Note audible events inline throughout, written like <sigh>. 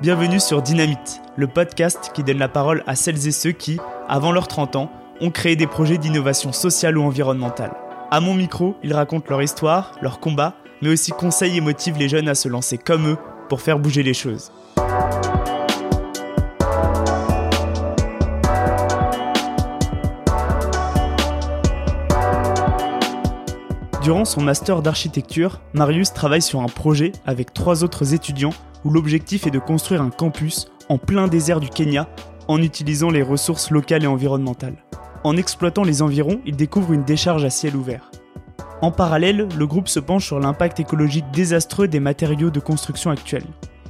Bienvenue sur Dynamite, le podcast qui donne la parole à celles et ceux qui, avant leurs 30 ans, ont créé des projets d'innovation sociale ou environnementale. À mon micro, ils racontent leur histoire, leur combat, mais aussi conseillent et motivent les jeunes à se lancer comme eux pour faire bouger les choses. Durant son master d'architecture, Marius travaille sur un projet avec trois autres étudiants où l'objectif est de construire un campus en plein désert du Kenya en utilisant les ressources locales et environnementales. En exploitant les environs, il découvre une décharge à ciel ouvert. En parallèle, le groupe se penche sur l'impact écologique désastreux des matériaux de construction actuels.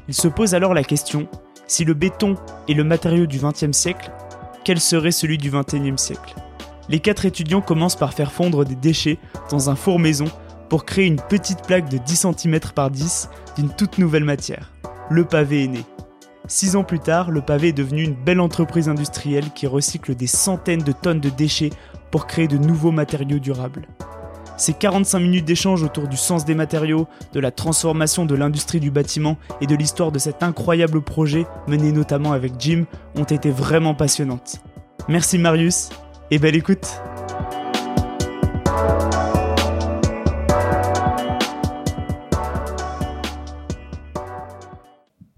Il se pose alors la question, si le béton est le matériau du XXe siècle, quel serait celui du XXIe siècle? Les quatre étudiants commencent par faire fondre des déchets dans un four maison pour créer une petite plaque de 10 cm par 10 d'une toute nouvelle matière. Le pavé est né. Six ans plus tard, le pavé est devenu une belle entreprise industrielle qui recycle des centaines de tonnes de déchets pour créer de nouveaux matériaux durables. Ces 45 minutes d'échange autour du sens des matériaux, de la transformation de l'industrie du bâtiment et de l'histoire de cet incroyable projet mené notamment avec Jim ont été vraiment passionnantes. Merci Marius et belle écoute.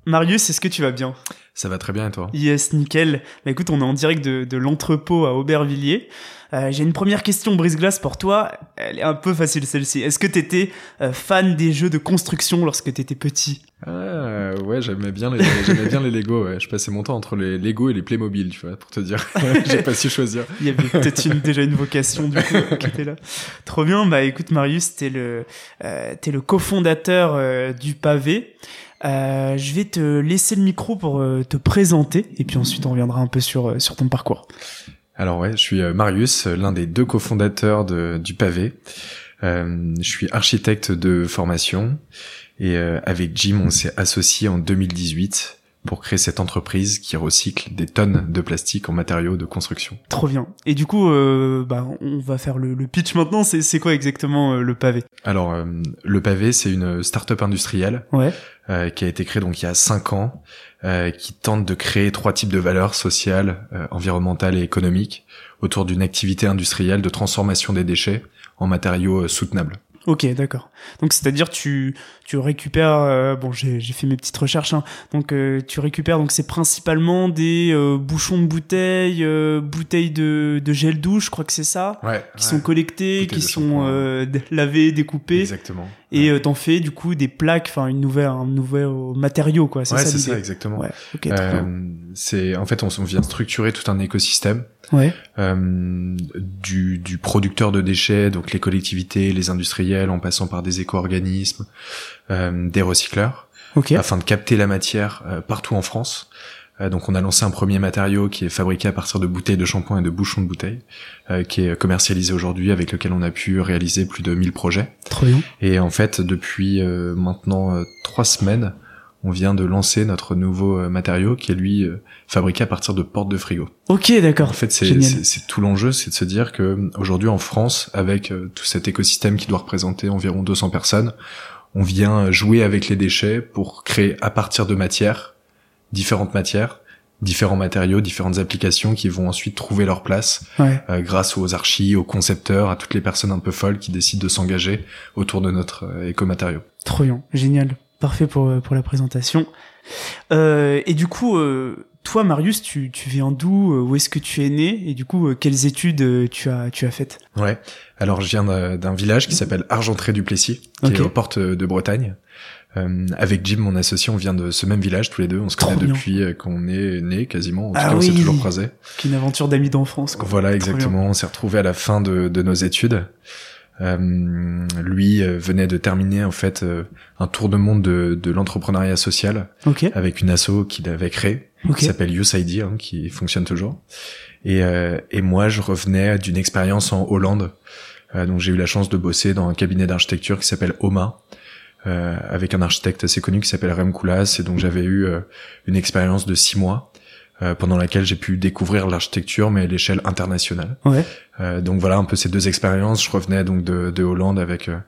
Marius, est-ce que tu vas bien? Ça va très bien et toi Yes, nickel. Bah écoute, on est en direct de, de l'entrepôt à Aubervilliers. Euh, J'ai une première question brise-glace pour toi. Elle est un peu facile celle-ci. Est-ce que t'étais euh, fan des jeux de construction lorsque t'étais petit? Ah, Ouais, j'aimais bien les <laughs> j'aimais bien les Lego. Ouais. Je passais mon temps entre les Lego et les Playmobil, tu vois, pour te dire. <laughs> J'ai pas su choisir. Il y avait peut-être une, déjà une vocation du coup qui était là. Trop bien. Bah écoute, Marius, t'es le euh, t'es le cofondateur euh, du pavé. Euh, je vais te laisser le micro pour euh, te présenter et puis ensuite on reviendra un peu sur euh, sur ton parcours. Alors ouais, je suis Marius, l'un des deux cofondateurs de, du pavé. je suis architecte de formation et avec Jim on s'est associé en 2018 pour créer cette entreprise qui recycle des tonnes de plastique en matériaux de construction. Trop bien. Et du coup, euh, bah, on va faire le, le pitch maintenant. C'est, quoi exactement euh, le pavé? Alors, euh, le pavé, c'est une start-up industrielle ouais. euh, qui a été créée donc il y a cinq ans, euh, qui tente de créer trois types de valeurs sociales, environnementales et économiques autour d'une activité industrielle de transformation des déchets en matériaux soutenables. Ok, d'accord. Donc c'est-à-dire tu tu récupères euh, bon j'ai j'ai fait mes petites recherches hein, donc euh, tu récupères donc c'est principalement des euh, bouchons de bouteilles euh, bouteilles de de gel douche je crois que c'est ça ouais, qui ouais. sont collectées qui sont euh, <laughs> lavées découpées exactement et ouais. t'en fais du coup des plaques enfin une nouvelle un nouvel matériau quoi c'est ouais, ça c'est ça exactement ouais. ok. c'est en fait on, on vient structurer tout un écosystème ouais. du du producteur de déchets donc les collectivités les industriels en passant par des éco-organismes euh, des recycleurs okay. afin de capter la matière euh, partout en France. Euh, donc on a lancé un premier matériau qui est fabriqué à partir de bouteilles de shampoing et de bouchons de bouteilles, qui est commercialisé aujourd'hui avec lequel on a pu réaliser plus de 1000 projets. Trop bien. Et en fait depuis maintenant trois semaines, on vient de lancer notre nouveau matériau qui est lui fabriqué à partir de portes de frigo. Ok, d'accord. En fait, c'est tout l'enjeu, c'est de se dire que aujourd'hui en France, avec tout cet écosystème qui doit représenter environ 200 personnes, on vient jouer avec les déchets pour créer à partir de matières, différentes matières, différents matériaux, différentes applications qui vont ensuite trouver leur place ouais. euh, grâce aux archis, aux concepteurs, à toutes les personnes un peu folles qui décident de s'engager autour de notre euh, écomatériau. Trop bien, génial, parfait pour pour la présentation. Euh, et du coup, euh, toi, Marius, tu, tu viens d'où Où est-ce que tu es né? Et du coup, euh, quelles études tu as tu as faites? Ouais. Alors, je viens d'un village qui s'appelle Argentré-du-Plessis, qui okay. est aux portes de Bretagne. Euh, avec Jim, mon associé, on vient de ce même village tous les deux. On se connaît Trop depuis qu'on est né quasiment. En tout ah cas, on oui. s'est toujours croisés. Une aventure d'amis d'enfance. Voilà, exactement. On s'est retrouvés à la fin de, de nos études. Euh, lui euh, venait de terminer en fait euh, un tour de monde de, de l'entrepreneuriat social okay. avec une asso qu'il avait créée okay. qui s'appelle USID hein, qui fonctionne toujours et, euh, et moi je revenais d'une expérience en Hollande euh, donc j'ai eu la chance de bosser dans un cabinet d'architecture qui s'appelle OMA euh, avec un architecte assez connu qui s'appelle Rem Koolhaas et donc j'avais eu une expérience de six mois euh, pendant laquelle j'ai pu découvrir l'architecture mais à l'échelle internationale. Ouais. Euh, donc voilà un peu ces deux expériences. Je revenais donc de, de Hollande avec euh,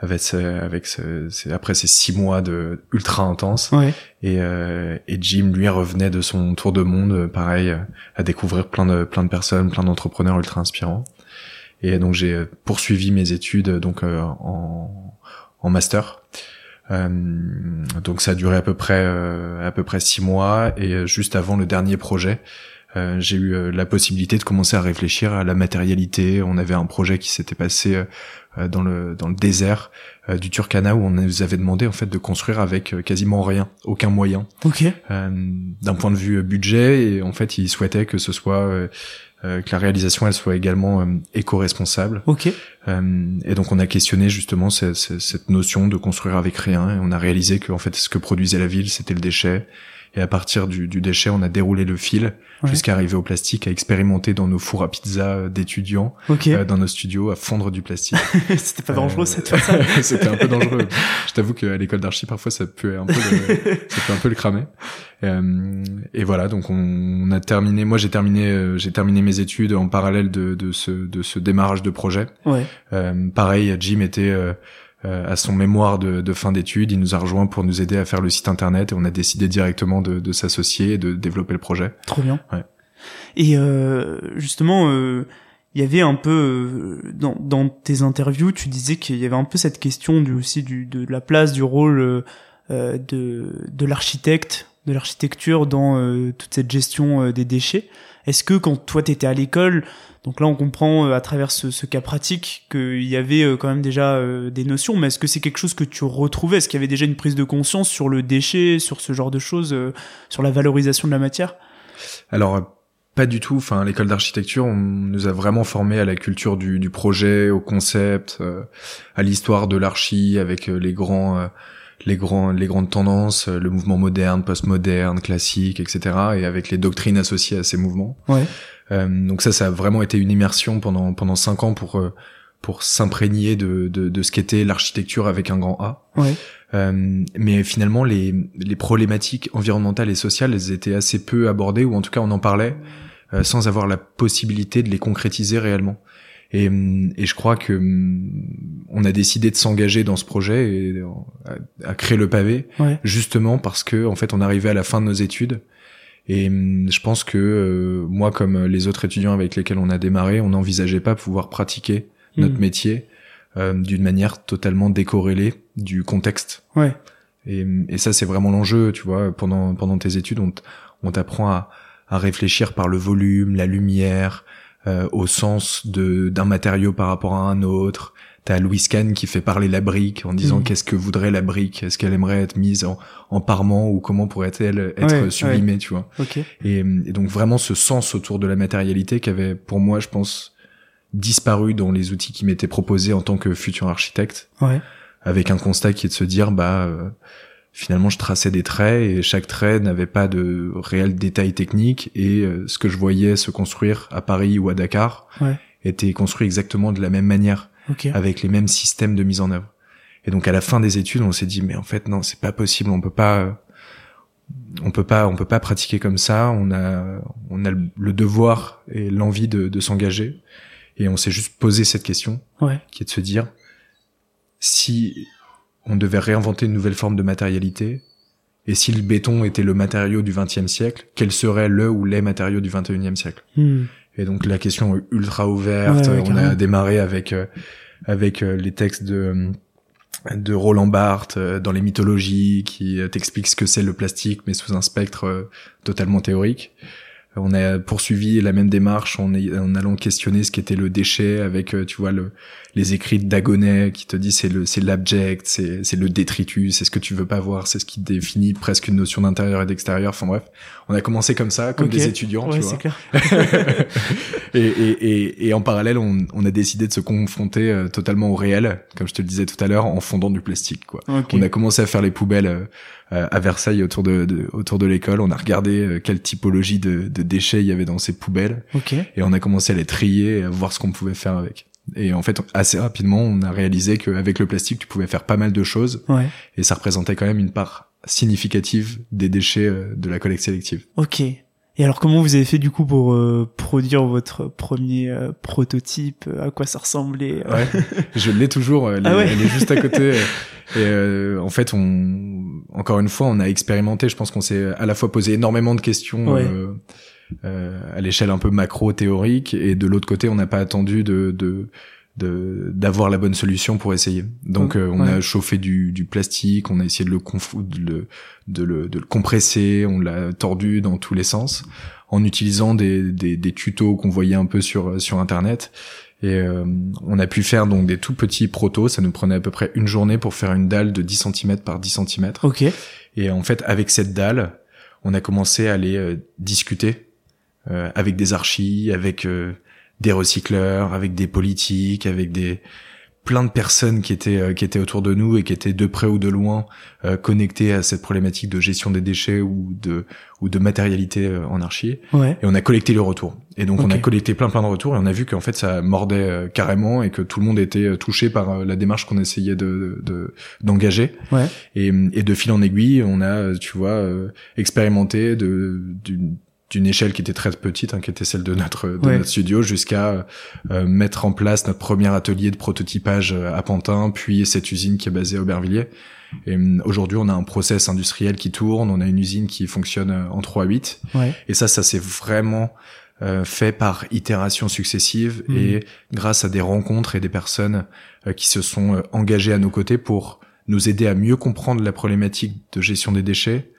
avec ce, avec ce, après ces six mois de ultra intense Ouais. et, euh, et Jim lui revenait de son tour de monde pareil à découvrir plein de plein de personnes plein d'entrepreneurs ultra inspirants et donc j'ai poursuivi mes études donc euh, en en master euh, donc ça a duré à peu près euh, à peu près six mois et juste avant le dernier projet euh, j'ai eu euh, la possibilité de commencer à réfléchir à la matérialité. On avait un projet qui s'était passé euh, dans le dans le désert du Turkana où on nous avait demandé en fait de construire avec quasiment rien, aucun moyen. Ok. D'un point de vue budget et en fait ils souhaitaient que ce soit que la réalisation elle soit également éco-responsable. Ok. et donc on a questionné justement cette, cette, notion de construire avec rien et on a réalisé que en fait ce que produisait la ville c'était le déchet et à partir du, du déchet, on a déroulé le fil jusqu'à arriver au plastique, à expérimenter dans nos fours à pizza d'étudiants, euh, dans nos studios, à fondre du plastique. <laughs> C'était pas dangereux cette fois <laughs> C'était un peu dangereux. Je t'avoue qu'à l'école d'archi, parfois, ça peut un peu le, <laughs> ça peut un peu le cramer. Euh, et voilà, donc on, a terminé. Moi, j'ai terminé, euh, j'ai terminé mes études en parallèle de, de ce, de ce démarrage de projet. Ouais. Euh, pareil, Jim était euh, à son mémoire de, de fin d'études. Il nous a rejoint pour nous aider à faire le site internet et on a décidé directement de, de s'associer et de développer le projet. Trop bien. Ouais. Et euh, justement, euh, il y avait un peu euh, dans, dans tes interviews, tu disais qu'il y avait un peu cette question du aussi du de la place du rôle euh, de de l'architecte, de l'architecture dans toute cette gestion des déchets. Est-ce que quand toi t'étais à l'école, donc là, on comprend euh, à travers ce, cas pratique qu'il y avait euh, quand même déjà euh, des notions, mais est-ce que c'est quelque chose que tu retrouvais? Est-ce qu'il y avait déjà une prise de conscience sur le déchet, sur ce genre de choses, sur la valorisation de la matière? Alors, pas du tout. Enfin, l'école d'architecture, on nous a vraiment formés à la culture du, projet, au concept, à l'histoire de l'archi, avec les grands les grands les grandes tendances le mouvement moderne postmoderne classique etc et avec les doctrines associées à ces mouvements ouais. Euh, donc ça, ça a vraiment été une immersion pendant pendant cinq ans pour euh, pour s'imprégner de, de, de ce qu'était l'architecture avec un grand A. Ouais. Euh, mais finalement, les, les problématiques environnementales et sociales, elles étaient assez peu abordées, ou en tout cas on en parlait, euh, sans avoir la possibilité de les concrétiser réellement. Et, et je crois que on a décidé de s'engager dans ce projet et à, créer le pavé, ouais. justement parce que en fait on arrivait à la fin de nos études et hum, je pense que euh, moi, comme les autres étudiants avec lesquels on a démarré, on n'envisageait pas pouvoir pratiquer notre hmm. métier euh, d'une manière totalement décorrélée du contexte. Ouais. Et, hum, et ça, c'est vraiment l'enjeu, tu vois. Pendant pendant tes études, on, on t'apprend à, à réfléchir par le volume, la lumière, euh, au sens de d'un matériau par rapport à un autre, T'as Louis Kahn qui fait parler la brique en disant mm. qu'est-ce que voudrait la brique, est-ce qu'elle aimerait être mise en, en parement ou comment pourrait-elle être sublimée, tu vois. Et, donc vraiment ce sens autour de la matérialité qui avait pour moi, je pense, disparu dans les outils qui m'étaient proposés en tant que futur architecte. Avec un constat qui est de se dire bah euh, finalement je traçais des traits et chaque trait n'avait pas de réel détail technique et euh, ce que je voyais se construire à Paris ou à Dakar était construit exactement de la même manière avec les mêmes systèmes de mise en œuvre. Et donc à la fin des études, on s'est dit mais en fait non, c'est pas possible, on peut pas on peut pas on peut pas pratiquer comme ça, on a on a le devoir et l'envie de, de s'engager. Et on s'est juste posé cette question qui est de se dire si on devait réinventer une nouvelle forme de matérialité et si le béton était le matériau du XXe siècle, quel serait le ou les matériaux du XXIe siècle? Hmm. Et donc la question est ultra ouverte. on a démarré avec euh, avec euh, les textes de de Roland Barthes euh, dans les mythologies qui t'explique ce que c'est le plastique mais sous un spectre totalement théorique. On a poursuivi la même démarche en, en allant questionner ce qu'était le déchet avec, tu vois, le, les écrits de Dagonet qui te dit c'est le c'est l'abject, c'est c'est le détritus, c'est ce que tu veux pas voir, c'est ce qui définit presque une notion d'intérieur et d'extérieur. Enfin bref, on a commencé comme ça, comme des étudiants, tu vois. <laughs> et, et, et, et, en parallèle, on, on a décidé de se confronter euh, totalement au réel, comme je te le disais tout à l'heure, en fondant du plastique. Quoi. On a commencé à faire les poubelles euh, à Versailles autour de, de autour de l'école. On a regardé euh, quelle typologie de, de, déchets il y avait dans ces poubelles, et on a commencé à les trier, et à voir ce qu'on pouvait faire avec. Et en fait, assez rapidement, on a réalisé qu'avec le plastique, tu pouvais faire pas mal de choses. Ouais. Et ça représentait quand même une part significative des déchets euh, de la collecte sélective. Ok. Et alors comment vous avez fait du coup pour euh, produire votre premier euh, prototype? À quoi ça ressemblait ouais, <laughs> Je l'ai toujours, elle, ah elle, est juste à côté. <laughs> et en fait, on, encore une fois, on a expérimenté. Je pense qu'on s'est à la fois posé énormément de questions à l'échelle un peu macro théorique, et de l'autre côté, on n'a pas attendu de, de d'avoir la bonne solution pour essayer. Donc euh, on a chauffé du, du, plastique, on a essayé de le, de le, de le, de le compresser, on l'a tordu dans tous les sens en utilisant des, des, des tutos qu'on voyait un peu sur sur internet. Et euh, on a pu faire donc des tout petits protos, ça nous prenait à peu près une journée pour faire une dalle de 10 cm par 10 cm. OK. Et en fait avec cette dalle, on a commencé à aller euh, discuter avec des archis, avec des recycleurs, avec des politiques, avec des plein de personnes qui étaient euh, qui étaient autour de nous et qui étaient de près ou de loin euh, connectées à cette problématique de gestion des déchets ou de ou de matérialité euh, en archi. Ouais. Et on a collecté le retour. Et donc on a collecté plein plein de retours et on a vu qu'en fait ça mordait carrément et que tout le monde était touché par la démarche qu'on essayait de d'engager. ouais. Et, et de fil en aiguille, on a tu vois expérimenté de d'une d'une échelle qui était très petite, hein, qui était celle de notre, de notre studio, jusqu'à euh, mettre en place notre premier atelier de prototypage euh, à Pantin, puis cette usine qui est basée à Aubervilliers. Et hum, aujourd'hui, on a un process industriel qui tourne, on a une usine qui fonctionne euh, en 3 8. Ouais. Et ça, ça s'est vraiment fait par itération successive Mhm. et grâce à des rencontres et des personnes qui se sont engagées à nos côtés pour nous aider à mieux comprendre la problématique de gestion des déchets,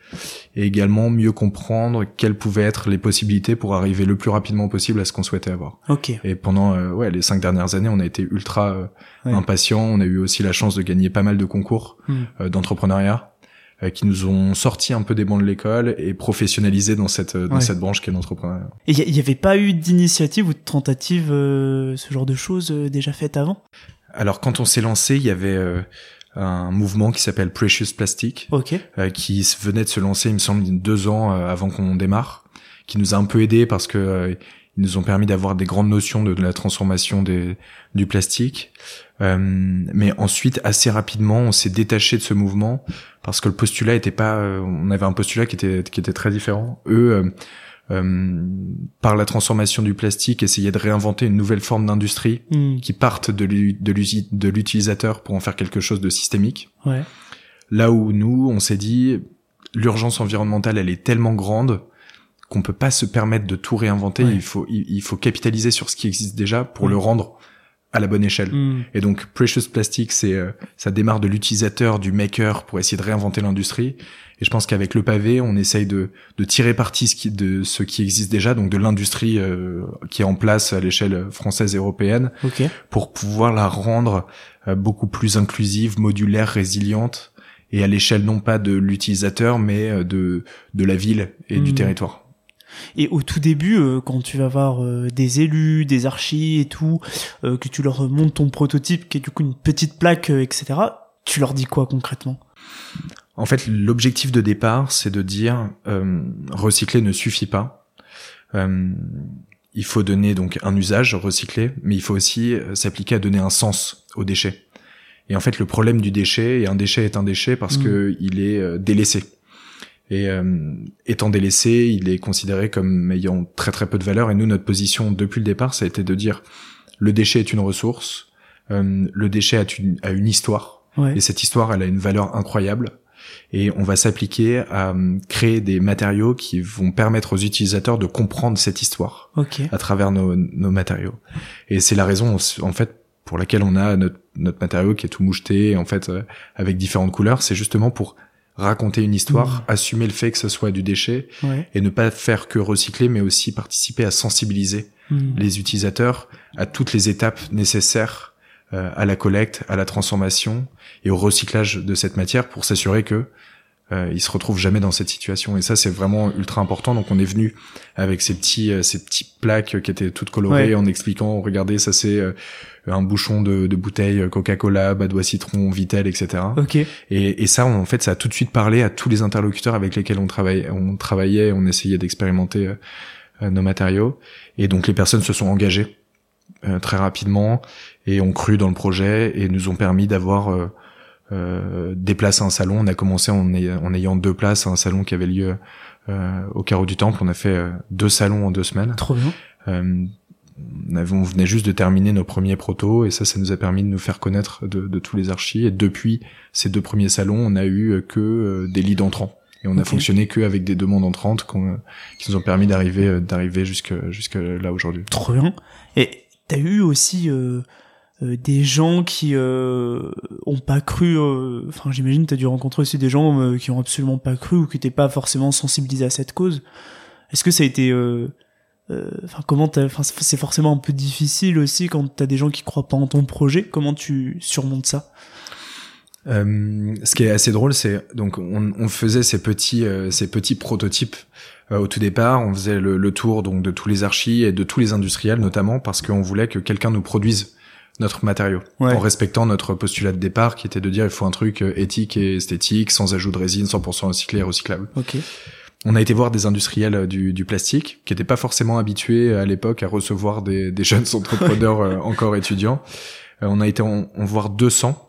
et également mieux comprendre quelles pouvaient être les possibilités pour arriver le plus rapidement possible à ce qu'on souhaitait avoir. Ok. Et pendant euh, ouais les cinq dernières années, on a été ultra euh, Ouais. impatients. On a eu aussi la chance de gagner pas mal de concours Hmm. euh, d'entrepreneuriat euh, qui nous ont sorti un peu des bancs de l'école et professionnalisé dans cette dans Ouais. cette branche qui est l'entrepreneuriat. Et il y, avait pas eu d'initiative ou de tentative, ce genre de choses déjà faites avant? Alors quand on s'est lancé, il y avait euh, un mouvement qui s'appelle Precious Plastic. Ok. euh, qui venait de se lancer, il me semble, deux ans euh, avant qu'on démarre, qui nous a un peu aidé parce que euh, ils nous ont permis d'avoir des grandes notions de, de la transformation des, du plastique. Euh, mais ensuite, assez rapidement, on s'est détaché de ce mouvement parce que le postulat était pas. euh, on avait un postulat qui était qui était très différent. Eux. Euh, par la transformation du plastique, essayaient de réinventer une nouvelle forme d'industrie Hmm. qui partent de l'utilisateur pour en faire quelque chose de systémique. Ouais. Là où nous, on s'est dit, l'urgence environnementale, elle est tellement grande qu'on peut pas se permettre de tout réinventer. Ouais. Il faut, il, il faut capitaliser sur ce qui existe déjà pour Ouais. le rendre à la bonne échelle. Hmm. Et donc, Precious Plastic, c'est, euh, ça démarre de l'utilisateur, du maker pour essayer de réinventer l'industrie. Et je pense qu'avec le pavé, on essaye de, de tirer parti ce qui- de ce qui existe déjà, donc de l'industrie euh, qui est en place à l'échelle française et européenne, Ok. pour pouvoir la rendre euh, beaucoup plus inclusive, modulaire, résiliente et à l'échelle non pas de l'utilisateur mais euh, de de la ville et du Mhm. territoire. Et au tout début, euh, quand tu vas voir euh, des élus, des archis et tout, euh, que tu leur montres ton prototype, qui est du coup une petite plaque, euh, etc., tu leur dis quoi concrètement? En fait, l'objectif de départ, c'est de dire euh, recycler ne suffit pas. Euh, il faut donner donc un usage recyclé, mais il faut aussi s'appliquer à donner un sens aux déchets. Et en fait, le problème du déchet, et un déchet est un déchet parce Mhm. que il est euh, délaissé. Et euh, étant délaissé, il est considéré comme ayant très très peu de valeur. Et nous, notre position depuis le départ, ça a été de dire le déchet est une ressource, euh, le déchet a une, a une histoire, Ouais. et cette histoire, elle a une valeur incroyable. Et on va s'appliquer à euh, créer des matériaux qui vont permettre aux utilisateurs de comprendre cette histoire Ok. à travers nos, nos matériaux. Et c'est la raison, en fait, pour laquelle on a notre, notre matériau qui est tout moucheté, en fait, euh, avec différentes couleurs. C'est justement pour raconter une histoire, assumer le fait que ce soit du déchet Ouais. et ne pas faire que recycler, mais aussi participer à sensibiliser Hmm. les utilisateurs à toutes les étapes nécessaires euh, à la collecte, à la transformation et au recyclage de cette matière pour s'assurer que euh, ils se retrouvent jamais dans cette situation. Et ça, c'est vraiment ultra important. Donc, on est venu avec ces petits, euh, ces petits plaques qui étaient toutes colorées Ouais. en expliquant, regardez, ça c'est euh, un bouchon de, de bouteille Coca-Cola, Badois Citron, Vitel, etc. Ok. Et, et ça, en fait, ça a tout de suite parlé à tous les interlocuteurs avec lesquels on travaillait, on travaillait, on essayait d'expérimenter euh, euh, nos matériaux. Et donc, les personnes se sont engagées euh, très rapidement et ont cru dans le projet et nous ont permis d'avoir euh, euh, des places à un salon. On a commencé en, ay- en ayant deux places à un salon qui avait lieu au carreau du temple. On a fait deux salons en deux semaines. Trop bien. On, avait, on venait juste de terminer nos premiers protos et ça, ça nous a permis de nous faire connaître de, de tous les archis. Et depuis ces deux premiers salons, on a eu que des leads entrants. Et on a fonctionné que avec des demandes entrantes qui nous ont permis d'arriver d'arriver jusque jusque là aujourd'hui. Trop bien. Et t'as eu aussi euh, euh, des gens qui euh, ont pas cru. euh, Enfin, j'imagine t'as dû rencontrer aussi des gens euh, qui ont absolument pas cru ou qui étaient pas forcément sensibilisés à cette cause. Est-ce que ça a été euh, euh, Enfin, comment Enfin, c'est forcément un peu difficile aussi quand t'as des gens qui croient pas en ton projet. Comment tu surmontes ça? Euh, ce qui est assez drôle, c'est donc on, on faisait ces petits euh, ces petits prototypes euh, au tout départ. On faisait le, le, tour donc de tous les archis et de tous les industriels notamment parce qu'on voulait que quelqu'un nous produise notre matériau Ouais. en respectant notre postulat de départ qui était de dire il faut un truc euh, éthique et esthétique sans ajout de résine 100% recyclé et recyclable. Ok. On a été voir des industriels euh, du, du plastique qui n'étaient pas forcément habitués à l'époque à recevoir des, des jeunes <laughs> entrepreneurs euh, encore étudiants. Euh, on a été en, en voir 200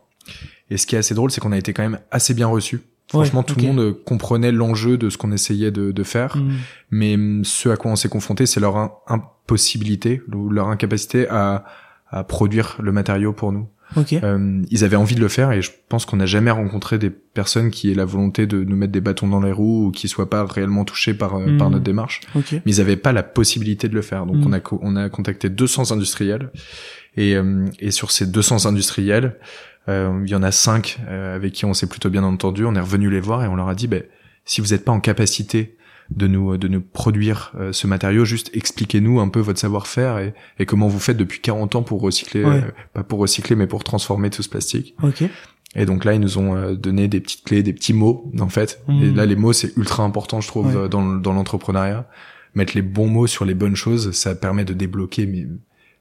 et ce qui est assez drôle, c'est qu'on a été quand même assez bien reçus. Franchement, Ouais, tout le monde euh, comprenait l'enjeu de ce qu'on essayait de, de faire, Mm. mais hum, ce à quoi on s'est confronté, c'est leur impossibilité ou leur incapacité à, à produire le matériau pour nous. Ok. Euh, ils avaient envie de le faire et je pense qu'on n'a jamais rencontré des personnes qui aient la volonté de nous mettre des bâtons dans les roues ou qui soient pas réellement touchés par, euh, par notre démarche. Ok. Mais ils avaient pas la possibilité de le faire. Donc Mm. on a on a contacté 200 industriels et, euh, et sur ces 200 industriels, euh, il y en a cinq euh, avec qui on s'est plutôt bien entendu. On est revenu les voir et on leur a dit, ben si vous n'êtes pas en capacité de nous de nous produire euh, ce matériau, juste expliquez-nous un peu votre savoir-faire et, et comment vous faites depuis 40 ans pour recycler, Ouais. euh, pas pour recycler mais pour transformer tout ce plastique. Ok. Et donc là, ils nous ont euh, donné des petites clés, des petits mots, en fait. Et là, les mots, c'est ultra important, je trouve, Ouais. dans, dans l'entrepreneuriat. Mettre les bons mots sur les bonnes choses, ça permet de débloquer mais,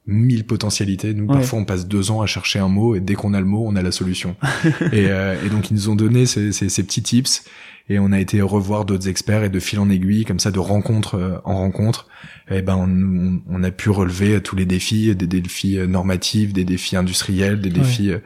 mille potentialités. Nous, Ouais. parfois, on passe deux ans à chercher un mot, et dès qu'on a le mot, on a la solution. <laughs> et, euh, et donc, ils nous ont donné ces, ces, ces petits tips, et on a été revoir d'autres experts, et de fil en aiguille, comme ça, de rencontre euh, en rencontre, et ben, on, on, a pu relever tous les défis, des défis euh, normatifs, des défis industriels, des défis... euh,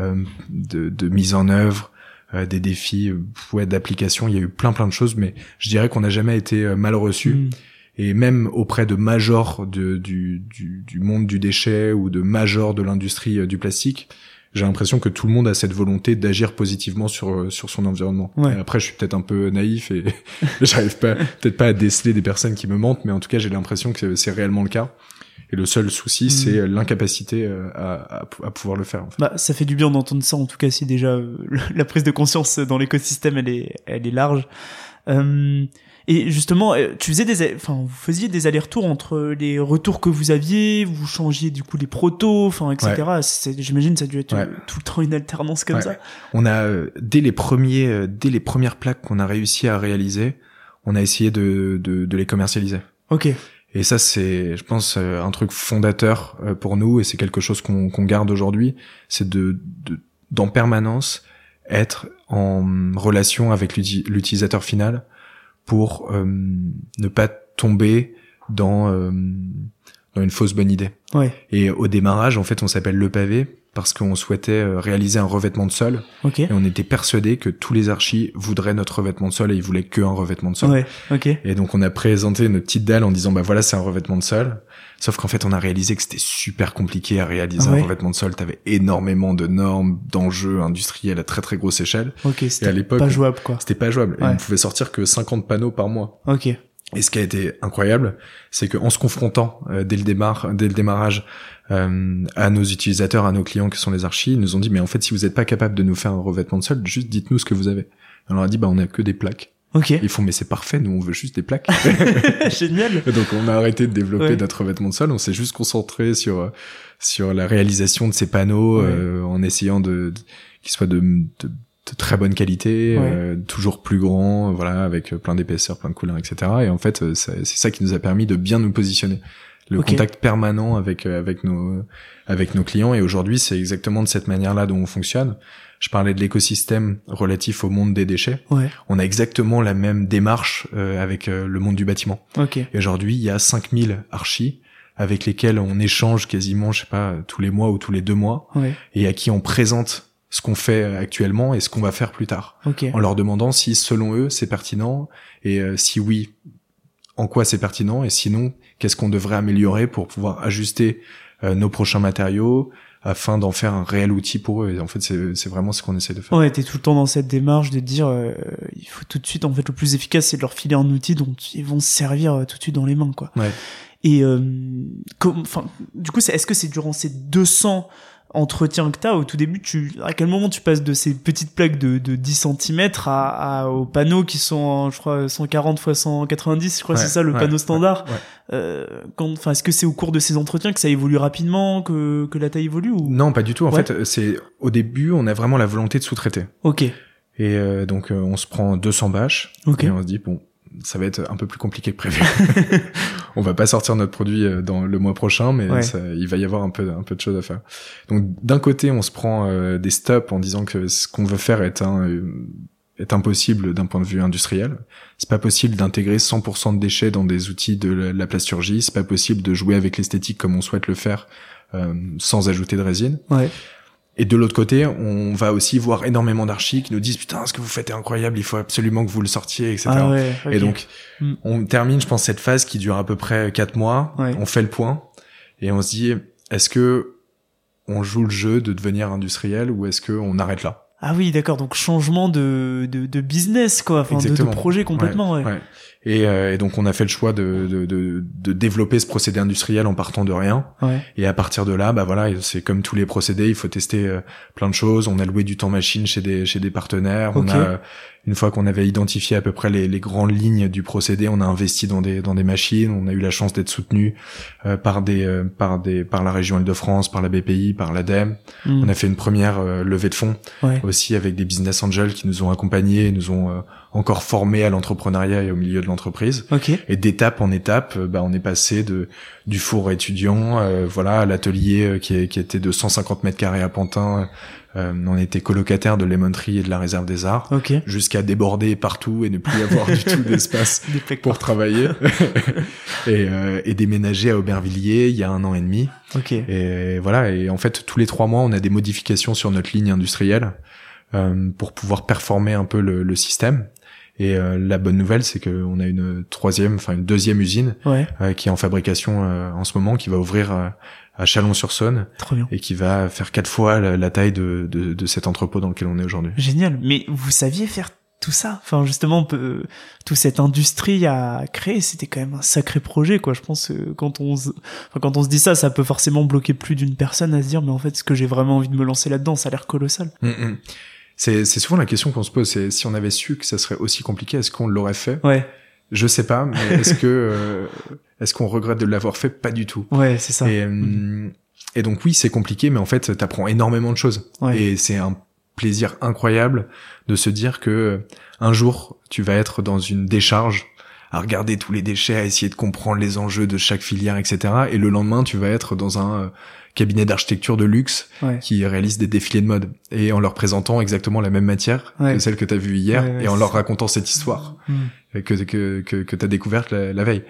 euh, de, de mise en œuvre, euh, des défis euh, ouais, d'application. Il y a eu plein plein de choses, mais je dirais qu'on n'a jamais été euh, mal reçu. Mm. Et même auprès de majors de, du, du, du monde du déchet ou de majors de l'industrie euh, du plastique, j'ai l'impression que tout le monde a cette volonté d'agir positivement sur euh, sur son environnement. Ouais. Et après, je suis peut-être un peu naïf et <laughs> j'arrive pas peut-être pas à déceler des personnes qui me mentent, mais en tout cas, j'ai l'impression que c'est réellement le cas. Et le seul souci, Mhm. c'est l'incapacité euh, à, à, à pouvoir le faire. En fait. Bah, ça fait du bien d'entendre ça, en tout cas, si déjà euh, <laughs> la prise de conscience dans l'écosystème, elle est, elle est large. Euh, et justement, euh, tu faisais des, enfin, vous faisiez des allers-retours entre les retours que vous aviez, vous changiez du coup les protos, enfin, etc. C'est- J'imagine ça a dû être Ouais. euh, tout le temps une alternance comme Ouais. ça. On a euh, dès les premiers, euh, dès les premières plaques qu'on a réussi à réaliser, on a essayé de, de, de les commercialiser. Ok. Et ça, c'est, je pense, un truc fondateur pour nous, et c'est quelque chose qu'on garde aujourd'hui, c'est de, de, d'en permanence être en relation avec l'uti- l'utilisateur final pour euh, ne pas tomber dans euh, dans une fausse bonne idée. Ouais. Et au démarrage, en fait, on s'appelle le pavé parce qu'on souhaitait euh, réaliser un revêtement de sol Ok. et on était persuadé que tous les archis voudraient notre revêtement de sol et ils voulaient que un revêtement de sol. Ouais. Ok. Et donc on a présenté notre petite dalle en disant bah voilà c'est un revêtement de sol. Sauf qu'en fait on a réalisé que c'était super compliqué à réaliser ouais. un revêtement de sol. T'avais énormément de normes, d'enjeux industriels à très très grosse échelle. Ok. C'était pas jouable, quoi. c'était pas jouable. Et on pouvait sortir que 50 panneaux par mois. Ok. Et ce qui a été incroyable, c'est qu'en se confrontant euh, dès le démarre, dès le démarrage euh, à nos utilisateurs, à nos clients qui sont les archis, ils nous ont dit mais en fait si vous n'êtes pas capable de nous faire un revêtement de sol, juste dites-nous ce que vous avez. On leur a dit bah on a que des plaques. Ok. Ils font mais c'est parfait, nous on veut juste des plaques. <laughs> <laughs> Génial. Donc on a arrêté de développer Ouais. notre revêtement de sol, on s'est juste concentré sur euh, sur la réalisation de ces panneaux Ouais. euh, en essayant de, de- qu'ils soient de, de, de très bonne qualité, Ouais. euh, toujours plus grands, voilà, avec plein d'épaisseur, plein de couleurs, etc. Et en fait, euh, c'est ça qui nous a permis de bien nous positionner. Le contact permanent avec euh, avec nos avec nos clients. Et aujourd'hui, c'est exactement de cette manière-là dont on fonctionne. Je parlais de l'écosystème relatif au monde des déchets. Ouais. On a exactement la même démarche euh, avec euh, le monde du bâtiment. Ok. Et aujourd'hui, il y a 5000 archis avec lesquels on échange quasiment, je sais pas, tous les mois ou tous les deux mois, Ouais. et à qui on présente ce qu'on fait actuellement et ce qu'on va faire plus tard, Ok. en leur demandant si selon eux c'est pertinent et euh, si oui, en quoi c'est pertinent et sinon qu'est-ce qu'on devrait améliorer pour pouvoir ajuster euh, nos prochains matériaux afin d'en faire un réel outil pour eux. Et en fait, c'est vraiment ce qu'on essaie de faire. Ouais, t'es tout le temps dans cette démarche de dire, euh, il faut tout de suite, en fait, le plus efficace, c'est de leur filer un outil dont ils vont se servir euh, tout de suite dans les mains, quoi. Ouais. Et euh, comme, enfin, du coup, c'est- est-ce que c'est durant ces 200 entretiens que t'as au tout début, tu, à quel moment tu passes de ces petites plaques de, de 10 cm à, à, aux panneaux qui sont, en, je crois, 140 x 190, je crois Ouais, c'est ça le ouais, panneau standard. ouais. Euh, quand, enfin, est-ce que c'est au cours de ces entretiens que ça évolue rapidement, que, que la taille évolue ou? Non, pas du tout. En fait, c'est au début, on a vraiment la volonté de sous-traiter. Ok, Et euh, donc, euh, on se prend 200 bâches ok, et on se dit bon, ça va être un peu plus compliqué que prévu. <laughs> on va pas sortir notre produit euh, dans le mois prochain, mais Ouais. ça- il va y avoir un peu un peu de choses à faire. Donc, d'un côté, on se prend euh, des stops en disant que ce qu'on veut faire est un euh, est impossible d'un point de vue industriel. C'est pas possible d'intégrer 100% de déchets dans des outils de la, la plasturgie. C'est pas possible de jouer avec l'esthétique comme on souhaite le faire euh, sans ajouter de résine. ouais, Et de l'autre côté, on va aussi voir énormément d'archis qui nous disent putain, ce que vous faites est incroyable, il faut absolument que vous le sortiez, etc. ah ouais. Et donc, Mm. on termine, je pense, cette phase qui dure à peu près quatre mois. Ouais. On fait le point et on se dit, est-ce que on joue le jeu de devenir industriel ou est-ce que on arrête là? Ah oui, d'accord. Donc changement de, de, de business, quoi. Enfin, de, projet complètement, ouais. Ouais. Et, euh, et donc, on a fait le choix de, de, de, de développer ce procédé industriel en partant de rien. Ouais. Et à partir de là, bah voilà, c'est comme tous les procédés, il faut tester euh, plein de choses. On a loué du temps machine chez des chez des partenaires. On a une fois qu'on avait identifié à peu près les, les grandes lignes du procédé, on a investi dans des dans des machines. On a eu la chance d'être soutenu euh, par des euh, par des par la région Île-de-France, par la BPI, par l'ADEME. Mm. On a fait une première euh, levée de fonds Ouais. aussi avec des business angels qui nous ont accompagnés, et nous ont euh, encore formés à l'entrepreneuriat et au milieu de l'entreprise. Ok. Et d'étape en étape, euh, bah, on est passé de du four étudiant, euh, voilà, à l'atelier qui, est- qui était de 150 mètres carrés à Pantin. Euh, on était colocataire de l'Emonterie et de la Réserve des Arts, Ok. jusqu'à déborder partout et ne plus avoir du tout <laughs> d'espace pour travailler. <laughs> <laughs> et, euh, et déménager à Aubervilliers il y a un an et demi. Ok. Et voilà, et en fait, tous les trois mois, on a des modifications sur notre ligne industrielle euh, pour pouvoir performer un peu le, le système. Et euh, la bonne nouvelle, c'est qu'on a une troisième, enfin une deuxième usine Ouais. euh, qui est en fabrication euh, en ce moment, qui va ouvrir euh, à Chalon-sur-Saône et qui va faire quatre fois la, la taille de, de, de cet entrepôt dans lequel on est aujourd'hui. Génial. Mais vous saviez faire tout ça? Enfin, justement, peut, toute cette industrie à créer, c'était quand même un sacré projet, quoi. Je pense que quand on se, enfin, quand on se dit ça, ça peut forcément bloquer plus d'une personne à se dire, mais en fait, ce que j'ai vraiment envie de me lancer là-dedans, ça a l'air colossal. Mm, mm. C'est c'est souvent la question qu'on se pose, c'est si on avait su que ça serait aussi compliqué, est-ce qu'on l'aurait fait? Ouais. Je sais pas, mais <laughs> est-ce que euh, est-ce qu'on regrette de l'avoir fait? Pas du tout. Ouais, c'est ça. Et, euh, et donc oui, c'est compliqué, mais en fait, t'apprends énormément de choses. Ouais. Et c'est un plaisir incroyable de se dire que euh, un jour, tu vas être dans une décharge à regarder tous les déchets, à essayer de comprendre les enjeux de chaque filière, etc. Et le lendemain, tu vas être dans un cabinet d'architecture de luxe Ouais. qui réalise des défilés de mode et en leur présentant exactement la même matière Ouais. que celle que t'as vue hier Ouais, et en leur racontant cette histoire Mm. que que que, que t'as découverte la, la veille.